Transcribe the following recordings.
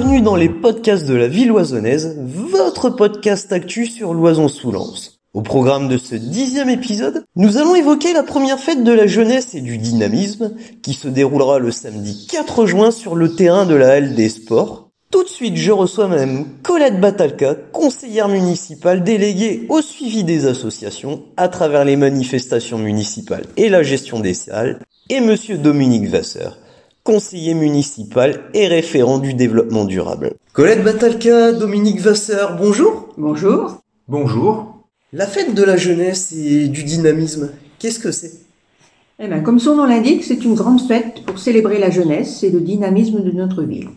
bienvenue dans les podcasts de la ville oisonnaise, votre podcast actu sur l'Oison sous Lens. Au programme de ce dixième épisode, nous allons évoquer la première fête de la jeunesse et du dynamisme qui se déroulera le samedi 4 juin sur le terrain de la Halle des Sports. Tout de suite, je reçois Madame Colette Batalka, conseillère municipale déléguée au suivi des associations à travers les manifestations municipales et la gestion des salles, et Monsieur Dominique Vasseur, conseiller municipal et référent du développement durable. Colette Batalka, Dominique Vasseur, bonjour. Bonjour. Bonjour. La fête de la jeunesse et du dynamisme, qu'est-ce que c'est? Eh bien, comme son nom l'indique, c'est une grande fête pour célébrer la jeunesse et le dynamisme de notre ville.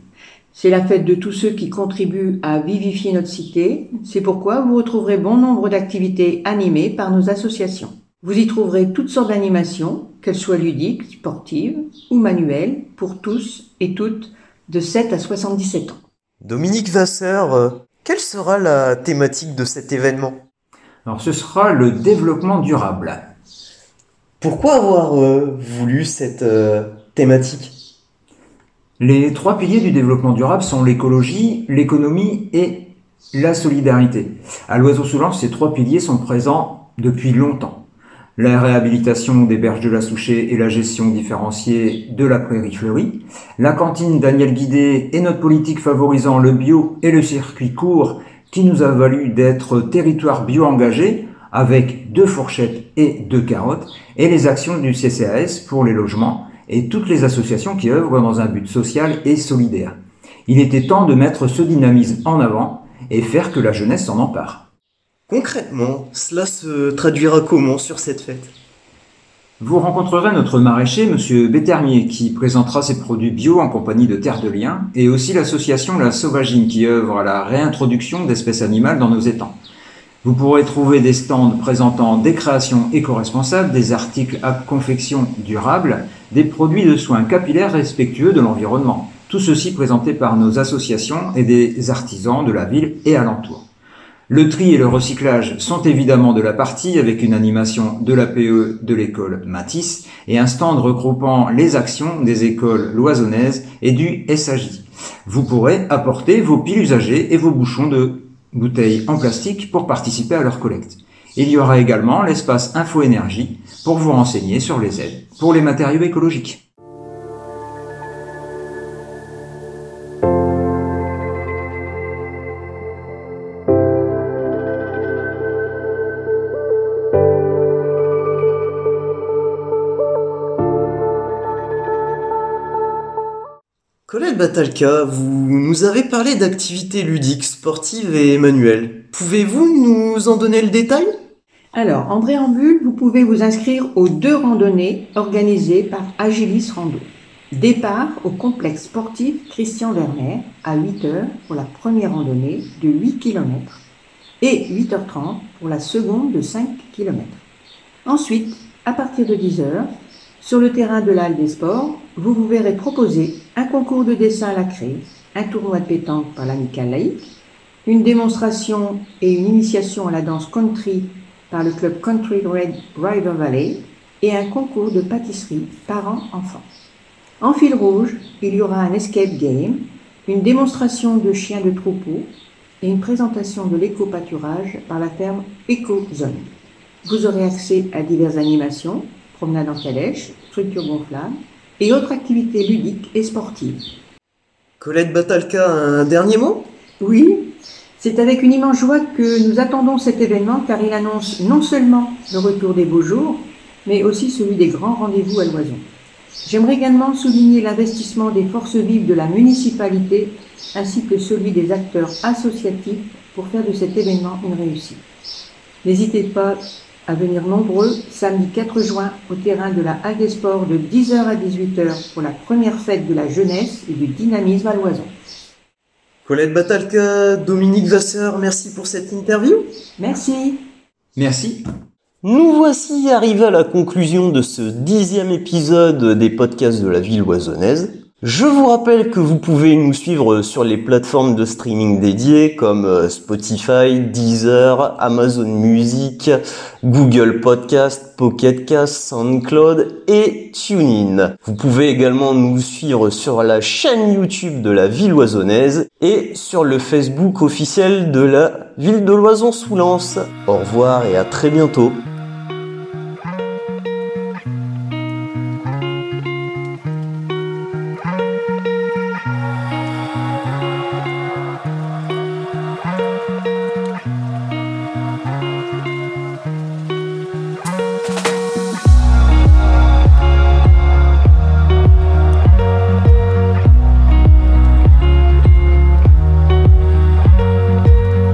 C'est la fête de tous ceux qui contribuent à vivifier notre cité. C'est pourquoi vous retrouverez bon nombre d'activités animées par nos associations. Vous y trouverez toutes sortes d'animations, qu'elles soient ludiques, sportives ou manuelles, pour tous et toutes de 7 à 77 ans. Dominique Vasseur, euh, quelle sera la thématique de cet événement? Alors ce sera le développement durable. Pourquoi avoir euh, voulu cette euh, thématique? Les trois piliers du développement durable sont l'écologie, l'économie et la solidarité. À l'Oiseau sous ces trois piliers sont présents depuis longtemps la réhabilitation des berges de la Souchet et la gestion différenciée de la prairie fleurie, la cantine Daniel Guidé et notre politique favorisant le bio et le circuit court qui nous a valu d'être territoire bio engagé avec deux fourchettes et deux carottes, et les actions du CCAS pour les logements et toutes les associations qui œuvrent dans un but social et solidaire. Il était temps de mettre ce dynamisme en avant et faire que la jeunesse s'en empare. Concrètement, cela se traduira comment sur cette fête? Vous rencontrerez notre maraîcher, Monsieur Bétermier, qui présentera ses produits bio en compagnie de Terre de Liens, et aussi l'association La Sauvagine, qui œuvre à la réintroduction d'espèces animales dans nos étangs. Vous pourrez trouver des stands présentant des créations éco-responsables, des articles à confection durable, des produits de soins capillaires respectueux de l'environnement. Tout ceci présenté par nos associations et des artisans de la ville et alentour. Le tri et le recyclage sont évidemment de la partie avec une animation de l'APE de l'école Matisse et un stand regroupant les actions des écoles loisonnaises et du SAJ. Vous pourrez apporter vos piles usagées et vos bouchons de bouteilles en plastique pour participer à leur collecte. Il y aura également l'espace Info Énergie pour vous renseigner sur les aides pour les matériaux écologiques. Colette Batalka, vous nous avez parlé d'activités ludiques, sportives et manuelles. Pouvez-vous nous en donner le détail? Alors, en préambule, vous pouvez vous inscrire aux deux randonnées organisées par Agilis Rando. Départ au complexe sportif Christian Werner à 8h pour la première randonnée de 8 km et 8h30 pour la seconde de 5 km. Ensuite, à partir de 10h, sur le terrain de l'Halle des Sports, vous vous verrez proposer un concours de dessin à la craie, un tournoi de pétanque par l'amicale laïque, une démonstration et une initiation à la danse country par le club Country Red River Valley et un concours de pâtisserie parents-enfants. En fil rouge, il y aura un escape game, une démonstration de chiens de troupeau et une présentation de l'éco-pâturage par la ferme EcoZone. Vous aurez accès à diverses animations, promenade en calèche, structure gonflable et autres activités ludiques et sportives. Colette Batalka, un dernier mot? Oui, c'est avec une immense joie que nous attendons cet événement car il annonce non seulement le retour des beaux jours, mais aussi celui des grands rendez-vous à l'oison. J'aimerais également souligner l'investissement des forces vives de la municipalité ainsi que celui des acteurs associatifs pour faire de cet événement une réussite. N'hésitez pas à venir nombreux samedi 4 juin au terrain de la Hague des Sports de 10h à 18h pour la première fête de la jeunesse et du dynamisme à l'oison. Colette Batalka, Dominique Vasseur, merci pour cette interview. Merci. Merci. Nous voici arrivés à la conclusion de ce dixième épisode des podcasts de la ville oisonnaise. Je vous rappelle que vous pouvez nous suivre sur les plateformes de streaming dédiées comme euh, Spotify, Deezer, Amazon Music, Google Podcast, Pocket Cast, SoundCloud et TuneIn. Vous pouvez également nous suivre sur la chaîne YouTube de la ville oisonnaise et sur le Facebook officiel de la ville de Loison-sous-Lens. Au revoir et à très bientôt.